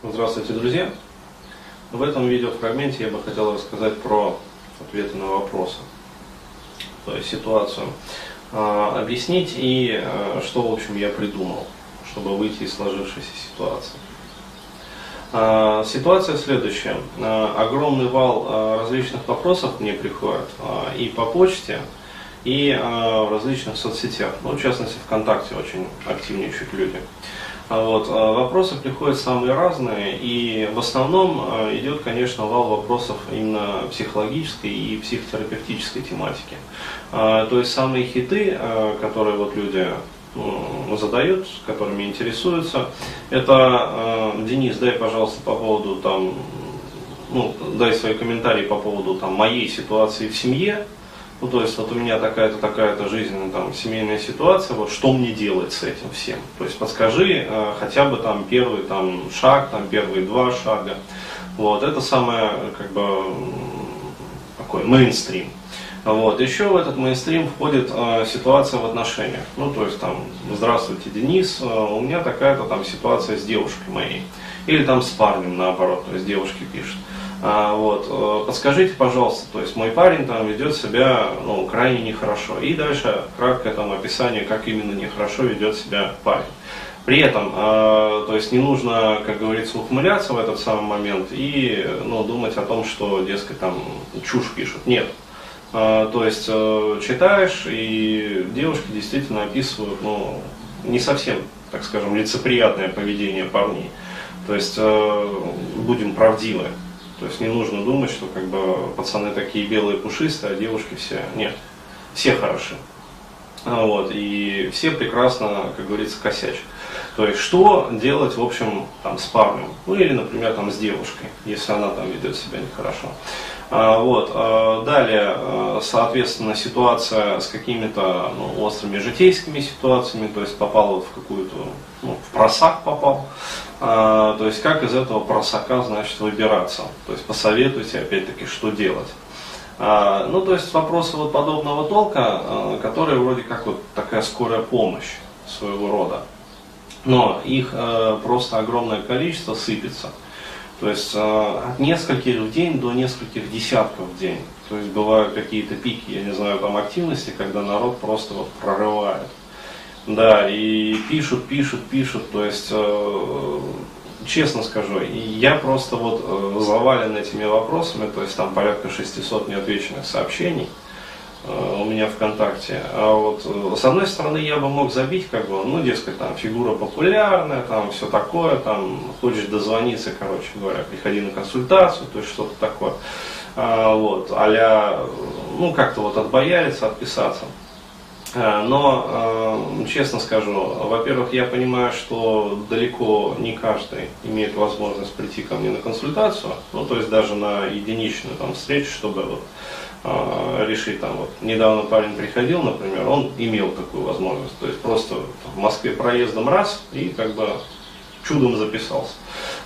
Здравствуйте, друзья! В этом видеофрагменте я бы хотел рассказать про ответы на вопросы, то есть ситуацию, а, объяснить и а, что, в общем, я придумал, чтобы выйти из сложившейся ситуации. А, ситуация следующая. Огромный вал различных вопросов мне приходит и по почте, и в различных соцсетях, ну, в частности, ВКонтакте очень активничают люди. А вот. А вопросы приходят самые разные, и в основном а, идет, конечно, вал вопросов именно психологической и психотерапевтической тематики. То есть самые хиты, которые вот люди задают, которыми интересуются, это Денис, дай, пожалуйста, по поводу там, ну, дай свои комментарии по поводу там, моей ситуации в семье, ну, то есть вот у меня такая-то, такая-то жизненная там семейная ситуация, вот что мне делать с этим всем? То есть подскажи э, хотя бы там первый там шаг, там первые два шага. Вот, это самое, как бы, такой мейнстрим. Вот. Еще в этот мейнстрим входит э, ситуация в отношениях. Ну, то есть там, здравствуйте, Денис, э, у меня такая-то там ситуация с девушкой моей. Или там с парнем наоборот, то есть девушки пишут. А, вот, э, подскажите, пожалуйста, то есть мой парень там ведет себя ну, крайне нехорошо. И дальше краткое там описание, как именно нехорошо ведет себя парень. При этом, э, то есть не нужно, как говорится, ухмыляться в этот самый момент и ну, думать о том, что, дескать, там чушь пишут. Нет. Э, то есть э, читаешь, и девушки действительно описывают, ну, не совсем, так скажем, лицеприятное поведение парней. То есть будем правдивы. То есть не нужно думать, что как бы пацаны такие белые пушистые, а девушки все. Нет, все хороши. А вот, и все прекрасно, как говорится, косячат. То есть, что делать, в общем, там, с парнем, ну или, например, там, с девушкой, если она там ведет себя нехорошо. А, вот, а, далее, а, соответственно, ситуация с какими-то ну, острыми житейскими ситуациями, то есть попал вот в какую-то, ну, в просак попал. То есть, как из этого просака, значит, выбираться. То есть, посоветуйте, опять-таки, что делать. Ну, то есть вопросы вот подобного толка, которые вроде как вот такая скорая помощь своего рода. Но их просто огромное количество сыпется. То есть от нескольких в день до нескольких десятков в день. То есть бывают какие-то пики, я не знаю, там активности, когда народ просто вот прорывает. Да, и пишут, пишут, пишут, то есть честно скажу, я просто вот э, завален этими вопросами, то есть там порядка 600 неотвеченных сообщений э, у меня ВКонтакте. А вот э, с одной стороны я бы мог забить, как бы, ну, дескать, там фигура популярная, там все такое, там хочешь дозвониться, короче говоря, приходи на консультацию, то есть что-то такое. А, вот, а ну, как-то вот отбояриться, отписаться. Э, но, э, честно скажу, во-первых, я понимаю, что далеко не каждый имеет возможность прийти ко мне на консультацию, ну, то есть даже на единичную там, встречу, чтобы вот, э, решить, там, вот, недавно парень приходил, например, он имел такую возможность, то есть просто в Москве проездом раз и как бы чудом записался.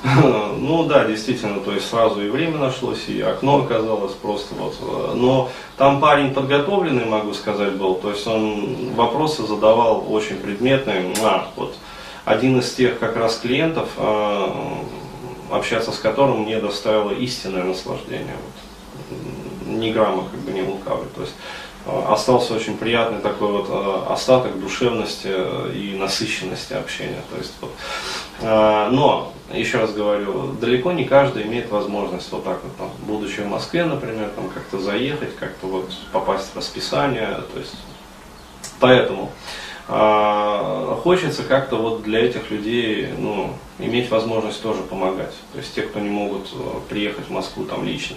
Ну да, действительно, то есть сразу и время нашлось, и окно оказалось просто вот. Но там парень подготовленный, могу сказать, был, то есть он вопросы задавал очень предметные. А, вот один из тех как раз клиентов, а, общаться с которым мне доставило истинное наслаждение. Вот. Ни грамма как бы не лукавый. То есть а, остался очень приятный такой вот а, остаток душевности и насыщенности общения. То есть, вот, но еще раз говорю, далеко не каждый имеет возможность вот так вот, там, будучи в Москве, например, там как-то заехать, как-то вот попасть в расписание, то есть, поэтому э, хочется как-то вот для этих людей, ну, иметь возможность тоже помогать, то есть те, кто не могут э, приехать в Москву там лично.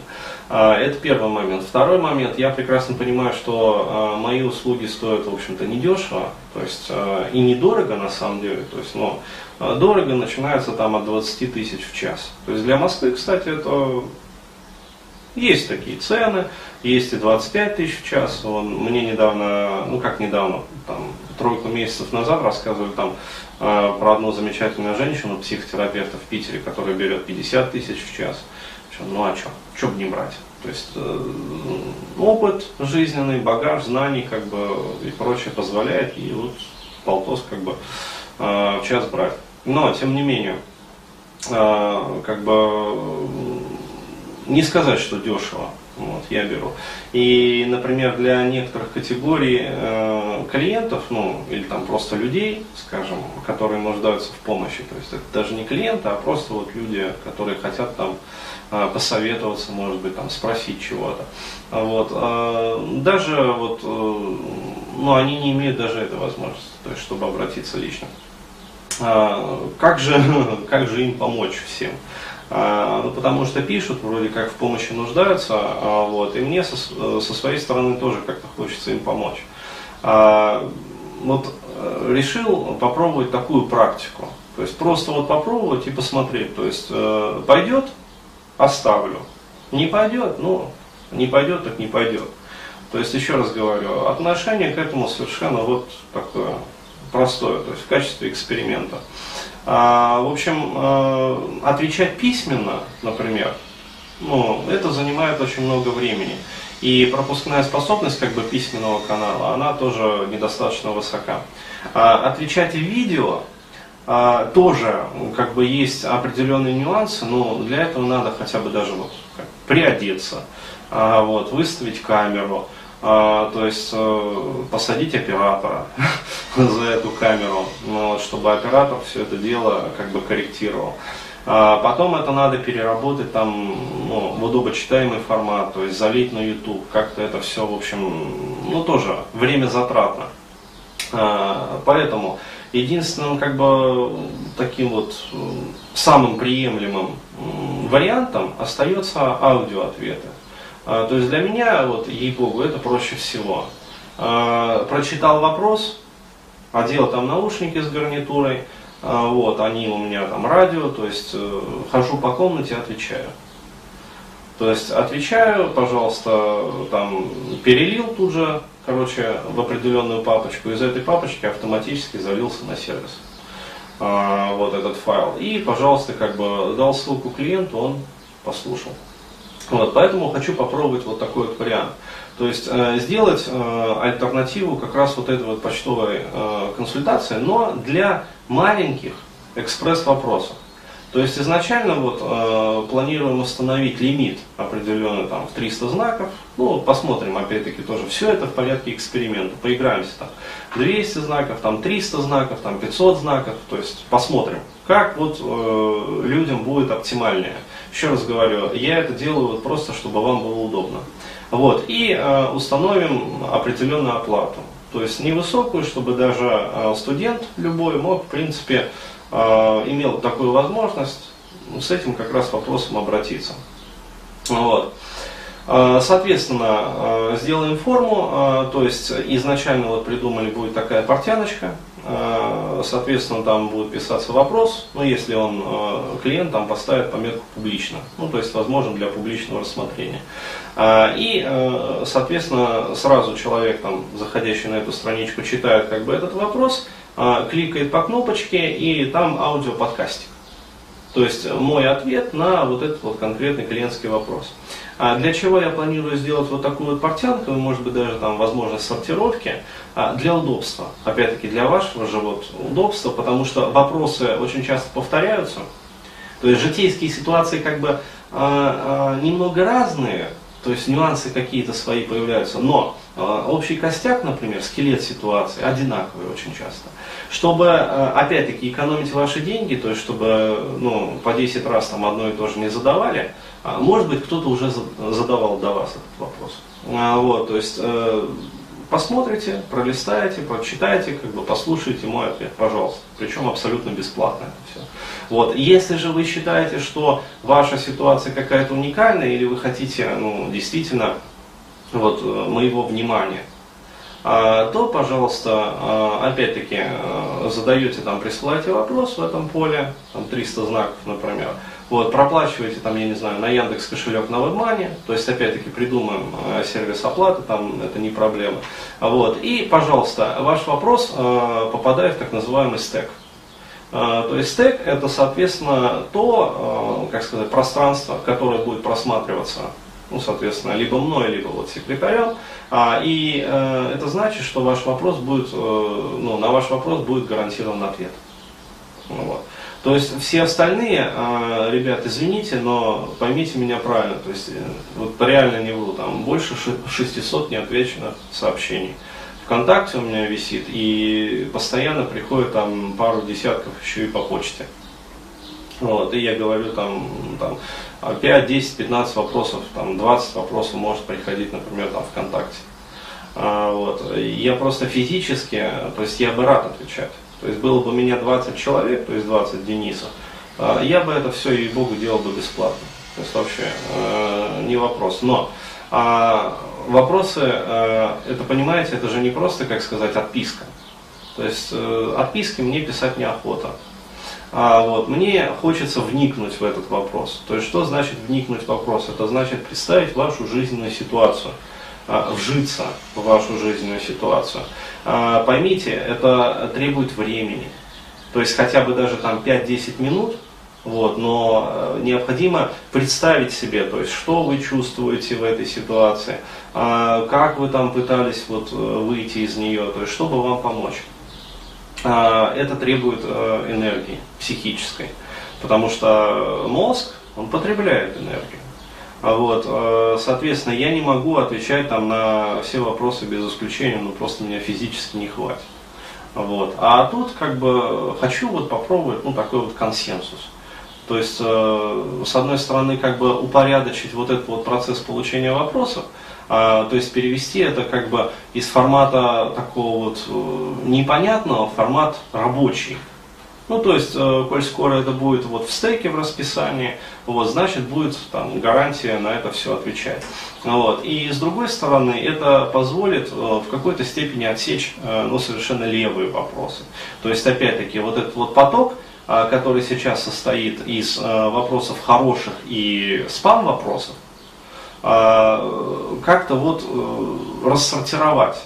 Э, это первый момент. Второй момент, я прекрасно понимаю, что э, мои услуги стоят, в общем-то, недешево, то есть э, и недорого на самом деле, то есть, но а дорого начинается там от 20 тысяч в час. То есть для Москвы, кстати, это есть такие цены, есть и 25 тысяч в час. Он, мне недавно, ну как недавно, там тройку месяцев назад рассказывали там э, про одну замечательную женщину, психотерапевта в Питере, которая берет 50 тысяч в час. Ну а что? Что бы не брать? То есть э, опыт жизненный, багаж знаний как бы и прочее позволяет, и вот полтос как бы э, в час брать. Но, тем не менее, как бы не сказать, что дешево. Вот, я беру. И, например, для некоторых категорий э, клиентов, ну, или там просто людей, скажем, которые нуждаются в помощи, то есть это даже не клиенты, а просто вот люди, которые хотят там э, посоветоваться, может быть, там спросить чего-то. Вот, э, даже вот, э, ну, они не имеют даже этой возможности, то есть, чтобы обратиться лично. Э, как же, как же им помочь всем? А, ну, потому что пишут, вроде как в помощи нуждаются, а, вот, и мне со, со своей стороны тоже как-то хочется им помочь. А, вот э, решил попробовать такую практику. То есть просто вот попробовать и посмотреть. То есть э, пойдет, оставлю. Не пойдет, ну, не пойдет, так не пойдет. То есть, еще раз говорю, отношение к этому совершенно вот такое простое, то есть в качестве эксперимента. А, в общем, а, отвечать письменно, например, ну, это занимает очень много времени. И пропускная способность как бы письменного канала, она тоже недостаточно высока. А, отвечать в видео а, тоже как бы есть определенные нюансы, но для этого надо хотя бы даже вот как, приодеться, вот, выставить камеру, а, то есть э, посадить оператора за эту камеру, ну, чтобы оператор все это дело как бы корректировал. А потом это надо переработать там ну, в удобочитаемый формат, то есть залить на YouTube, как-то это все, в общем, ну тоже время затратно. А, поэтому единственным как бы таким вот самым приемлемым вариантом остается аудиоответы. А, то есть для меня, вот, ей-богу, это проще всего. А, прочитал вопрос, одел там наушники с гарнитурой, а, вот, они у меня там радио, то есть э, хожу по комнате, отвечаю. То есть отвечаю, пожалуйста, там перелил тут же, короче, в определенную папочку, из этой папочки автоматически залился на сервис вот этот файл. И, пожалуйста, как бы дал ссылку клиенту, он послушал. Вот, поэтому хочу попробовать вот такой вот вариант. То есть э, сделать э, альтернативу как раз вот этой вот почтовой э, консультации, но для маленьких экспресс-вопросов. То есть изначально вот э, планируем установить лимит определенный там в 300 знаков. Ну, посмотрим опять-таки тоже. Все это в порядке эксперимента. Поиграемся там. 200 знаков, там 300 знаков, там 500 знаков. То есть посмотрим, как вот э, людям будет оптимальнее. Еще раз говорю, я это делаю вот просто, чтобы вам было удобно. Вот, и э, установим определенную оплату. То есть невысокую, чтобы даже э, студент любой мог, в принципе, э, имел такую возможность с этим как раз вопросом обратиться. Вот. Э, соответственно, э, сделаем форму, э, то есть изначально вот придумали будет такая портяночка, соответственно, там будет писаться вопрос, ну, если он, э, клиент там поставит пометку публично, ну, то есть возможен для публичного рассмотрения. Э, и, соответственно, сразу человек, там, заходящий на эту страничку, читает как бы этот вопрос, кликает по кнопочке, и там аудиоподкастик. То есть мой ответ на вот этот вот конкретный клиентский вопрос. А для чего я планирую сделать вот такую вот портянку, может быть даже там возможность сортировки, а, для удобства. Опять-таки для вашего же вот удобства, потому что вопросы очень часто повторяются. То есть житейские ситуации как бы а, немного разные, то есть нюансы какие-то свои появляются, но общий костяк, например, скелет ситуации одинаковый очень часто. Чтобы, опять-таки, экономить ваши деньги, то есть чтобы ну, по 10 раз там одно и то же не задавали, а, может быть, кто-то уже задавал до вас этот вопрос. Вот, то есть э, посмотрите, пролистайте, прочитайте, как бы послушайте мой ответ, пожалуйста. Причем абсолютно бесплатно это все. Вот. Если же вы считаете, что ваша ситуация какая-то уникальная, или вы хотите ну, действительно вот, э, моего внимания, а, то, пожалуйста, опять-таки задаете там, присылаете вопрос в этом поле, там 300 знаков, например, вот, проплачиваете там, я не знаю, на Яндекс кошелек на WebMoney, то есть опять-таки придумаем э, сервис оплаты, там это не проблема. Вот, и, пожалуйста, ваш вопрос э, попадает в так называемый стек. Э, то есть стек это, соответственно, то, э, как сказать, пространство, которое будет просматриваться ну, соответственно, либо мной, либо вот секретарем. А, и э, это значит, что ваш вопрос будет, ну, на ваш вопрос будет гарантирован ответ. Вот. То есть все остальные, э, ребят, извините, но поймите меня правильно, то есть э, вот реально не вру, там больше 600 неотвеченных сообщений. ВКонтакте у меня висит, и постоянно приходит там пару десятков еще и по почте. Вот, и я говорю там, там 5, 10, 15 вопросов, там 20 вопросов может приходить, например, там ВКонтакте. А, вот. Я просто физически, то есть я бы рад отвечать. То есть было бы у меня 20 человек, то есть 20 Денисов, а, я бы это все, и богу делал бы бесплатно. То есть вообще э, не вопрос. Но а, вопросы, э, это понимаете, это же не просто, как сказать, отписка. То есть э, отписки мне писать неохота. А вот, мне хочется вникнуть в этот вопрос. То есть что значит вникнуть в вопрос? Это значит представить вашу жизненную ситуацию. А, вжиться в вашу жизненную ситуацию. А, поймите, это требует времени. То есть хотя бы даже там 5-10 минут, вот, но э, необходимо представить себе, то есть что вы чувствуете в этой ситуации, а, как вы там пытались вот э, выйти из нее, то есть чтобы вам помочь. Это требует э, энергии психической, потому что мозг, он потребляет энергию. А вот, э, соответственно, я не могу отвечать там на все вопросы без исключения, ну просто меня физически не хватит. Вот. А тут как бы хочу вот попробовать ну, такой вот консенсус. То есть, э, с одной стороны, как бы упорядочить вот этот вот процесс получения вопросов, а, то есть перевести это как бы из формата такого вот э, непонятного в формат рабочий. Ну, то есть, э, коль скоро это будет вот в стейке в расписании, вот, значит, будет там гарантия на это все отвечать. Вот. И с другой стороны, это позволит э, в какой-то степени отсечь э, ну, совершенно левые вопросы. То есть, опять-таки, вот этот вот поток, который сейчас состоит из вопросов хороших и спам-вопросов, как-то вот рассортировать.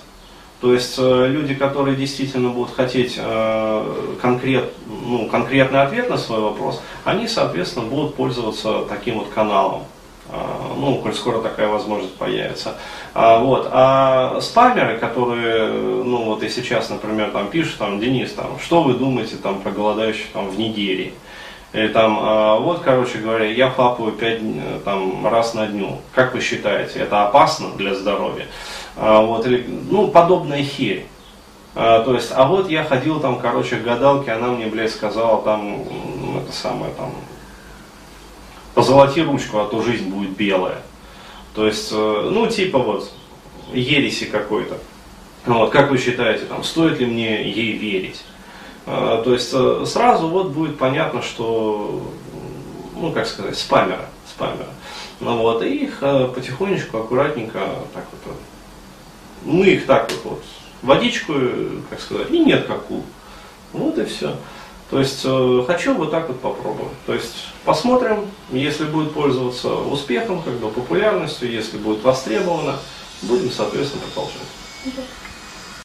То есть э, люди, которые действительно будут хотеть э, конкрет, ну, конкретный ответ на свой вопрос, они, соответственно, будут пользоваться таким вот каналом. Э, ну, коль скоро такая возможность появится. А, вот. а спамеры, которые, ну вот и сейчас, например, там пишут, там, Денис, там, что вы думаете там, про голодающих там, в Нигерии? Или там, а, вот, короче говоря, я хлапаю пять там, раз на дню. Как вы считаете, это опасно для здоровья? А, вот, или, ну, подобная херь. А, то есть, а вот я ходил там, короче, к гадалке, она мне, блядь, сказала там, это самое, там, позолоти ручку, а то жизнь будет белая. То есть, э, ну, типа вот, ереси какой-то. Вот, как вы считаете, там, стоит ли мне ей верить? А, то есть, э, сразу вот будет понятно, что, ну, как сказать, спамера, спамера. Ну, вот, и их э, потихонечку, аккуратненько, так вот, мы их так вот, вот водичку, как сказать, и нет какую. Вот и все. То есть э, хочу вот так вот попробовать. То есть посмотрим, если будет пользоваться успехом, как бы популярностью, если будет востребовано, будем, соответственно, продолжать.